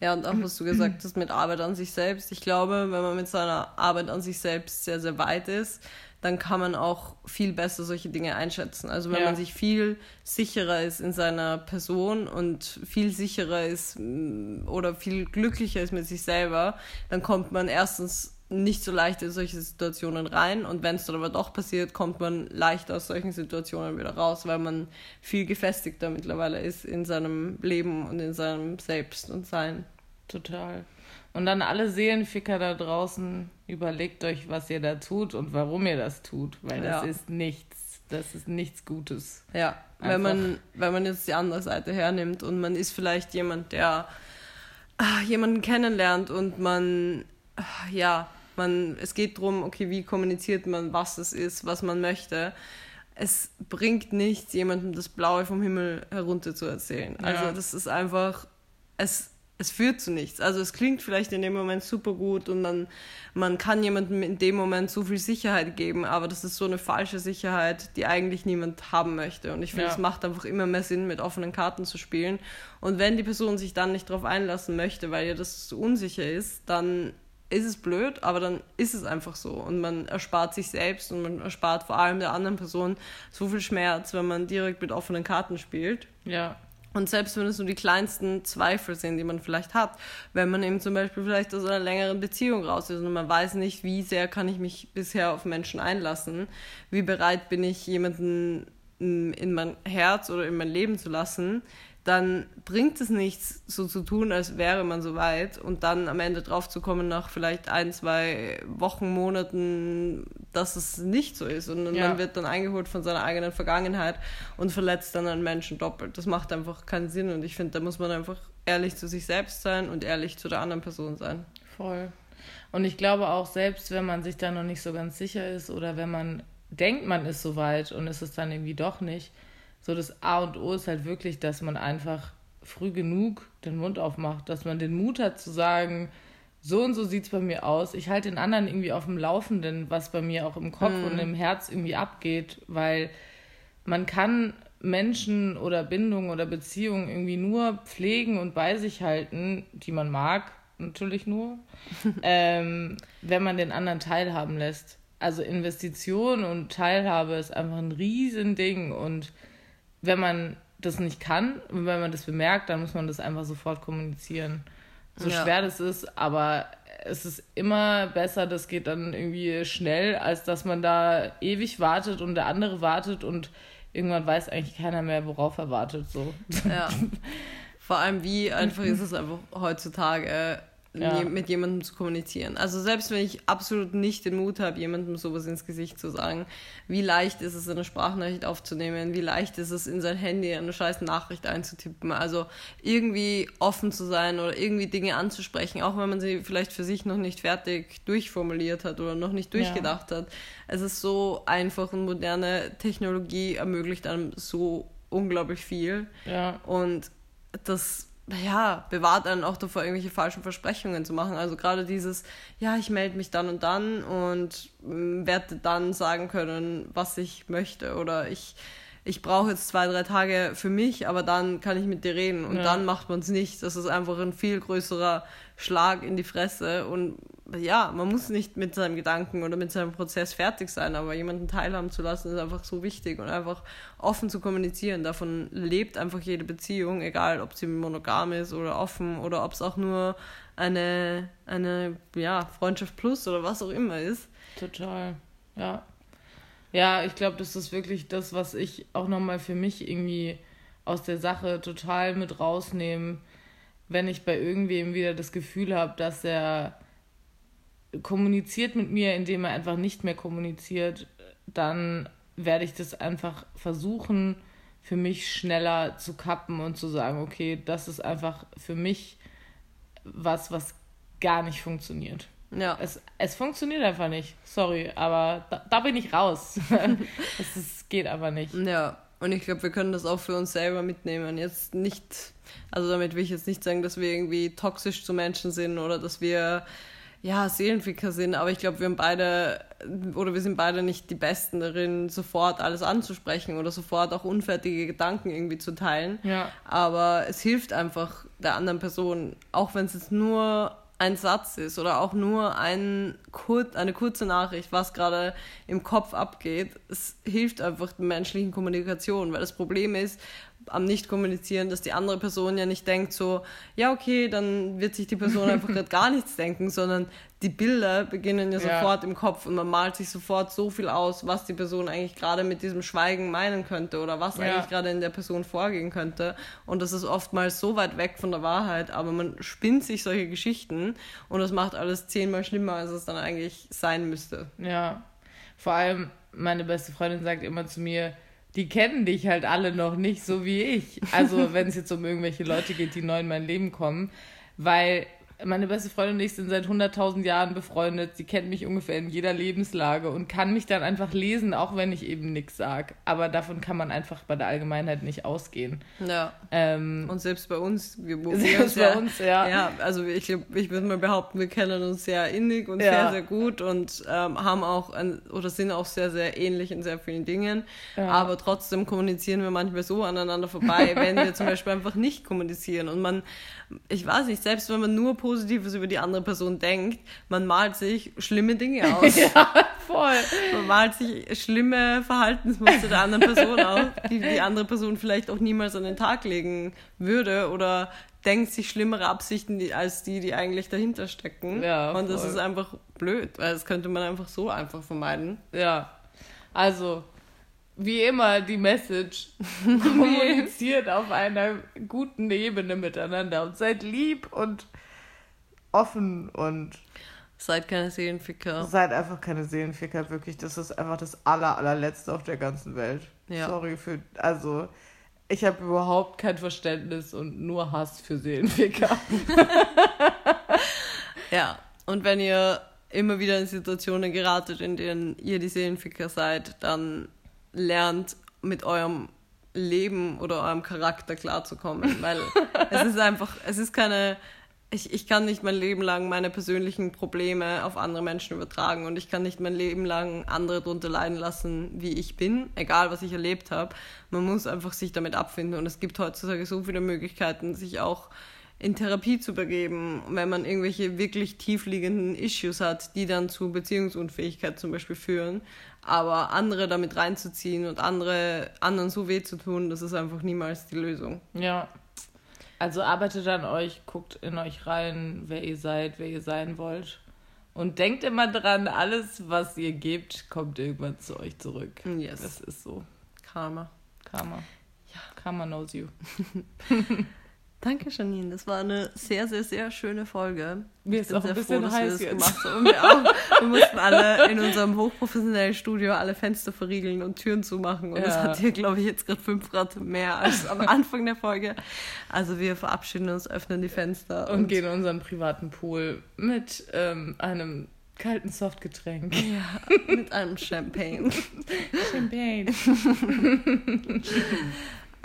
Ja, und auch was du gesagt hast mit Arbeit an sich selbst. Ich glaube, wenn man mit seiner Arbeit an sich selbst sehr, sehr weit ist, dann kann man auch viel besser solche Dinge einschätzen. Also wenn ja. man sich viel sicherer ist in seiner Person und viel sicherer ist mm, oder viel glücklicher ist mit sich selber, dann kommt man erstens nicht so leicht in solche Situationen rein und wenn es dann aber doch passiert, kommt man leicht aus solchen Situationen wieder raus, weil man viel gefestigter mittlerweile ist in seinem Leben und in seinem Selbst und Sein. Total. Und dann alle Seelenficker da draußen, überlegt euch, was ihr da tut und warum ihr das tut, weil das ja. ist nichts, das ist nichts Gutes. Ja, wenn man, wenn man jetzt die andere Seite hernimmt und man ist vielleicht jemand, der ah, jemanden kennenlernt und man, ja, man, es geht darum, okay, wie kommuniziert man, was es ist, was man möchte. Es bringt nichts, jemandem das Blaue vom Himmel herunter zu erzählen. Ja. Also das ist einfach, es es führt zu nichts. Also es klingt vielleicht in dem Moment super gut und man, man kann jemandem in dem Moment so viel Sicherheit geben, aber das ist so eine falsche Sicherheit, die eigentlich niemand haben möchte. Und ich finde, ja. es macht einfach immer mehr Sinn, mit offenen Karten zu spielen. Und wenn die Person sich dann nicht darauf einlassen möchte, weil ihr das zu unsicher ist, dann ist es blöd, aber dann ist es einfach so. Und man erspart sich selbst und man erspart vor allem der anderen Person so viel Schmerz, wenn man direkt mit offenen Karten spielt. Ja. Und selbst wenn es nur die kleinsten Zweifel sind, die man vielleicht hat, wenn man eben zum Beispiel vielleicht aus einer längeren Beziehung raus ist und man weiß nicht, wie sehr kann ich mich bisher auf Menschen einlassen, wie bereit bin ich, jemanden in mein Herz oder in mein Leben zu lassen, dann bringt es nichts, so zu tun, als wäre man so weit und dann am Ende drauf zu kommen, nach vielleicht ein, zwei Wochen, Monaten, dass es nicht so ist. Und ja. man wird dann eingeholt von seiner eigenen Vergangenheit und verletzt dann einen Menschen doppelt. Das macht einfach keinen Sinn und ich finde, da muss man einfach ehrlich zu sich selbst sein und ehrlich zu der anderen Person sein. Voll. Und ich glaube auch, selbst wenn man sich da noch nicht so ganz sicher ist oder wenn man denkt, man ist so weit und ist es dann irgendwie doch nicht, so das A und O ist halt wirklich, dass man einfach früh genug den Mund aufmacht, dass man den Mut hat zu sagen, so und so sieht es bei mir aus. Ich halte den anderen irgendwie auf dem Laufenden, was bei mir auch im Kopf mhm. und im Herz irgendwie abgeht, weil man kann Menschen oder Bindungen oder Beziehungen irgendwie nur pflegen und bei sich halten, die man mag, natürlich nur, ähm, wenn man den anderen teilhaben lässt. Also Investition und Teilhabe ist einfach ein Riesending und wenn man das nicht kann und wenn man das bemerkt, dann muss man das einfach sofort kommunizieren. So ja. schwer das ist, aber es ist immer besser, das geht dann irgendwie schnell, als dass man da ewig wartet und der andere wartet und irgendwann weiß eigentlich keiner mehr, worauf er wartet. So. Ja. Vor allem, wie einfach ist es einfach heutzutage, ja. mit jemandem zu kommunizieren. Also selbst wenn ich absolut nicht den Mut habe, jemandem sowas ins Gesicht zu sagen, wie leicht ist es, eine Sprachnachricht aufzunehmen, wie leicht ist es, in sein Handy eine scheiß Nachricht einzutippen. Also irgendwie offen zu sein oder irgendwie Dinge anzusprechen, auch wenn man sie vielleicht für sich noch nicht fertig durchformuliert hat oder noch nicht durchgedacht ja. hat. Es ist so einfach und moderne Technologie ermöglicht einem so unglaublich viel. Ja. Und das ja, bewahrt einen auch davor, irgendwelche falschen Versprechungen zu machen. Also gerade dieses, ja, ich melde mich dann und dann und mm, werde dann sagen können, was ich möchte. Oder ich, ich brauche jetzt zwei, drei Tage für mich, aber dann kann ich mit dir reden. Und ja. dann macht man es nicht. Das ist einfach ein viel größerer Schlag in die Fresse. Und ja, man muss nicht mit seinem Gedanken oder mit seinem Prozess fertig sein, aber jemanden teilhaben zu lassen ist einfach so wichtig und einfach offen zu kommunizieren. Davon lebt einfach jede Beziehung, egal ob sie monogam ist oder offen oder ob es auch nur eine, eine ja, Freundschaft plus oder was auch immer ist. Total, ja. Ja, ich glaube, das ist wirklich das, was ich auch nochmal für mich irgendwie aus der Sache total mit rausnehme, wenn ich bei irgendwem wieder das Gefühl habe, dass er kommuniziert mit mir, indem er einfach nicht mehr kommuniziert, dann werde ich das einfach versuchen, für mich schneller zu kappen und zu sagen, okay, das ist einfach für mich was, was gar nicht funktioniert. Ja. Es, es funktioniert einfach nicht. Sorry, aber da, da bin ich raus. es ist, geht aber nicht. Ja, und ich glaube, wir können das auch für uns selber mitnehmen. Jetzt nicht, also damit will ich jetzt nicht sagen, dass wir irgendwie toxisch zu Menschen sind oder dass wir ja, Seelenficker sind, aber ich glaube, wir haben beide oder wir sind beide nicht die Besten darin, sofort alles anzusprechen oder sofort auch unfertige Gedanken irgendwie zu teilen. Ja. Aber es hilft einfach der anderen Person, auch wenn es jetzt nur ein Satz ist oder auch nur ein kur eine kurze Nachricht, was gerade im Kopf abgeht. Es hilft einfach der menschlichen Kommunikation, weil das Problem ist, am Nicht-Kommunizieren, dass die andere Person ja nicht denkt so, ja, okay, dann wird sich die Person einfach gerade gar nichts denken, sondern die Bilder beginnen ja, ja sofort im Kopf und man malt sich sofort so viel aus, was die Person eigentlich gerade mit diesem Schweigen meinen könnte oder was ja. eigentlich gerade in der Person vorgehen könnte. Und das ist oftmals so weit weg von der Wahrheit, aber man spinnt sich solche Geschichten und das macht alles zehnmal schlimmer, als es dann eigentlich sein müsste. Ja, vor allem meine beste Freundin sagt immer zu mir, die kennen dich halt alle noch nicht so wie ich. Also wenn es jetzt um irgendwelche Leute geht, die neu in mein Leben kommen. Weil meine beste Freundin und ich sind seit 100.000 Jahren befreundet. Sie kennt mich ungefähr in jeder Lebenslage und kann mich dann einfach lesen, auch wenn ich eben nichts sage. Aber davon kann man einfach bei der Allgemeinheit nicht ausgehen. Ja. Ähm, und selbst bei uns, wir, wir selbst bei ja, uns, ja. Ja, also ich, ich würde mal behaupten, wir kennen uns sehr innig und ja. sehr, sehr gut und ähm, haben auch ein, oder sind auch sehr, sehr ähnlich in sehr vielen Dingen. Ja. Aber trotzdem kommunizieren wir manchmal so aneinander vorbei, wenn wir zum Beispiel einfach nicht kommunizieren und man, ich weiß nicht, selbst wenn man nur positiv Positives über die andere Person denkt, man malt sich schlimme Dinge aus. ja, voll. Man malt sich schlimme Verhaltensmuster der anderen Person aus, die die andere Person vielleicht auch niemals an den Tag legen würde oder denkt sich schlimmere Absichten die, als die, die eigentlich dahinter stecken. Ja, Und das ist einfach blöd, weil das könnte man einfach so einfach vermeiden. Ja. Also, wie immer die Message. Kommuniziert auf einer guten Ebene miteinander und seid lieb und offen und Seid keine Seelenficker. seid einfach keine Seelenficker, wirklich. Das ist einfach das aller, allerletzte auf der ganzen Welt. Ja. Sorry für. Also, ich habe überhaupt kein Verständnis und nur Hass für Seelenficker. Ja, und wenn ihr immer wieder in Situationen geratet, in denen ihr die Seelenficker seid, dann lernt mit eurem Leben oder eurem Charakter klarzukommen, weil es ist einfach, es ist keine, ich, ich kann nicht mein Leben lang meine persönlichen Probleme auf andere Menschen übertragen und ich kann nicht mein Leben lang andere darunter leiden lassen, wie ich bin, egal was ich erlebt habe. Man muss einfach sich damit abfinden und es gibt heutzutage so viele Möglichkeiten, sich auch in Therapie zu begeben, wenn man irgendwelche wirklich tiefliegenden Issues hat, die dann zu Beziehungsunfähigkeit zum Beispiel führen. Aber andere damit reinzuziehen und andere anderen so weh zu tun, das ist einfach niemals die Lösung. Ja. Also arbeitet an euch, guckt in euch rein, wer ihr seid, wer ihr sein wollt. Und denkt immer dran, alles, was ihr gebt, kommt irgendwann zu euch zurück. Yes. Das ist so. Karma. Karma. Ja. Karma knows you. Danke, Janine. Das war eine sehr, sehr, sehr schöne Folge. Mir Ich ist bin auch ein sehr bisschen froh, dass wir heiß das jetzt. gemacht haben. Und wir, auch. wir mussten alle in unserem hochprofessionellen Studio alle Fenster verriegeln und Türen zumachen. Und es Ja. hat hier, glaube ich, jetzt gerade 5 Grad mehr als am Anfang der Folge. Also wir verabschieden uns, öffnen die Fenster Und gehen in unseren privaten Pool mit ähm, einem kalten Softgetränk. ja, mit einem Champagne. Champagne.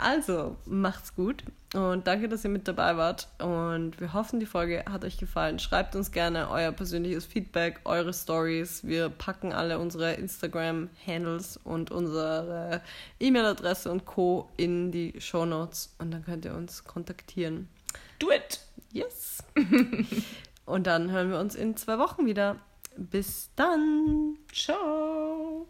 Also, macht's gut und danke, dass ihr mit dabei wart. Und wir hoffen, die Folge hat euch gefallen. Schreibt uns gerne euer persönliches Feedback, eure Stories. Wir packen alle unsere Instagram-Handles und unsere E-Mail-Adresse und Co. in die Show Notes und dann könnt ihr uns kontaktieren. Do it! Yes! und dann hören wir uns in zwei Wochen wieder. Bis dann! Ciao!